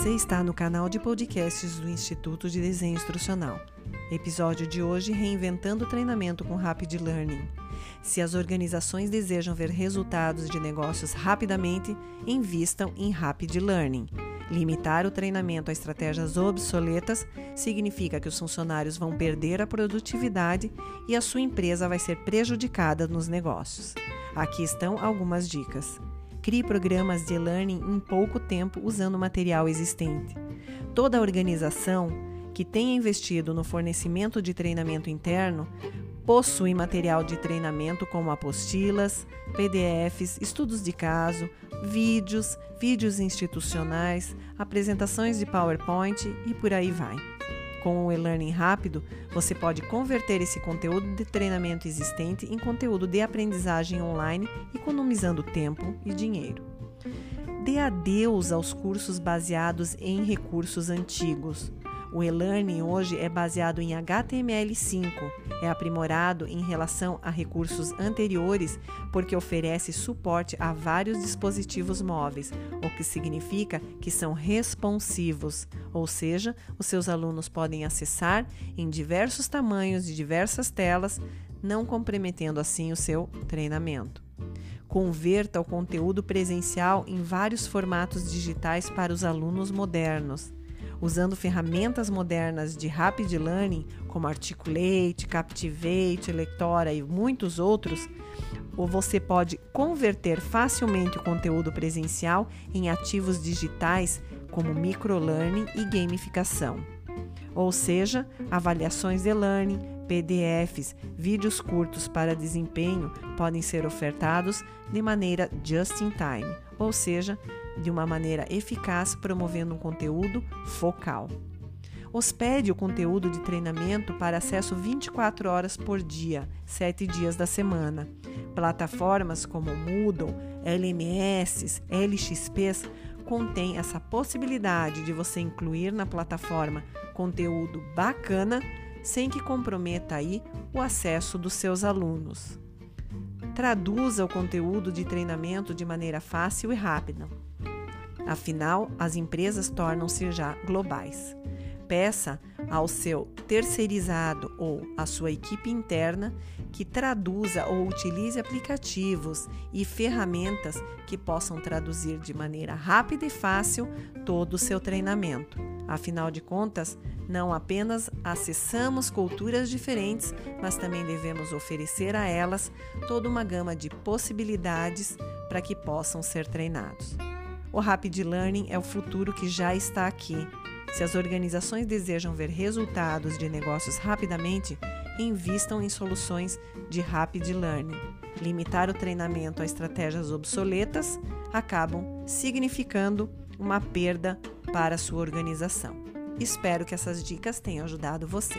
Você está no canal de podcasts do Instituto de Desenho Instrucional. Episódio de hoje: Reinventando o treinamento com Rapid Learning. Se as organizações desejam ver resultados de negócios rapidamente, invistam em Rapid Learning. Limitar o treinamento a estratégias obsoletas significa que os funcionários vão perder a produtividade e a sua empresa vai ser prejudicada nos negócios. Aqui estão algumas dicas. Crie programas de e-learning em pouco tempo usando material existente. Toda organização que tenha investido no fornecimento de treinamento interno possui material de treinamento como apostilas, PDFs, estudos de caso, vídeos, vídeos institucionais, apresentações de PowerPoint e por aí vai. Com o e-learning rápido, você pode converter esse conteúdo de treinamento existente em conteúdo de aprendizagem online, economizando tempo e dinheiro. Dê adeus aos cursos baseados em recursos antigos. O e-learning hoje é baseado em HTML5, é aprimorado em relação a recursos anteriores porque oferece suporte a vários dispositivos móveis, o que significa que são responsivos, ou seja, os seus alunos podem acessar em diversos tamanhos de diversas telas, não comprometendo assim o seu treinamento. Converta o conteúdo presencial em vários formatos digitais para os alunos modernos usando ferramentas modernas de Rapid Learning, como Articulate, Captivate, Lectora e muitos outros, ou você pode converter facilmente o conteúdo presencial em ativos digitais como microlearning e gamificação. Ou seja, avaliações de learning, PDFs, vídeos curtos para desempenho podem ser ofertados de maneira just in time, ou seja, de uma maneira eficaz, promovendo um conteúdo focal. Hospede o conteúdo de treinamento para acesso 24 horas por dia, 7 dias da semana. Plataformas como Moodle, LMS, LXPs contêm essa possibilidade de você incluir na plataforma conteúdo bacana sem que comprometa aí o acesso dos seus alunos. Traduza o conteúdo de treinamento de maneira fácil e rápida. Afinal, as empresas tornam-se já globais. Peça ao seu terceirizado ou à sua equipe interna que traduza ou utilize aplicativos e ferramentas que possam traduzir de maneira rápida e fácil todo o seu treinamento. Afinal de contas, não apenas acessamos culturas diferentes, mas também devemos oferecer a elas toda uma gama de possibilidades para que possam ser treinados. O Rapid Learning é o futuro que já está aqui. Se as organizações desejam ver resultados de negócios rapidamente, invistam em soluções de Rapid Learning. Limitar o treinamento a estratégias obsoletas acabam significando uma perda para a sua organização. Espero que essas dicas tenham ajudado você.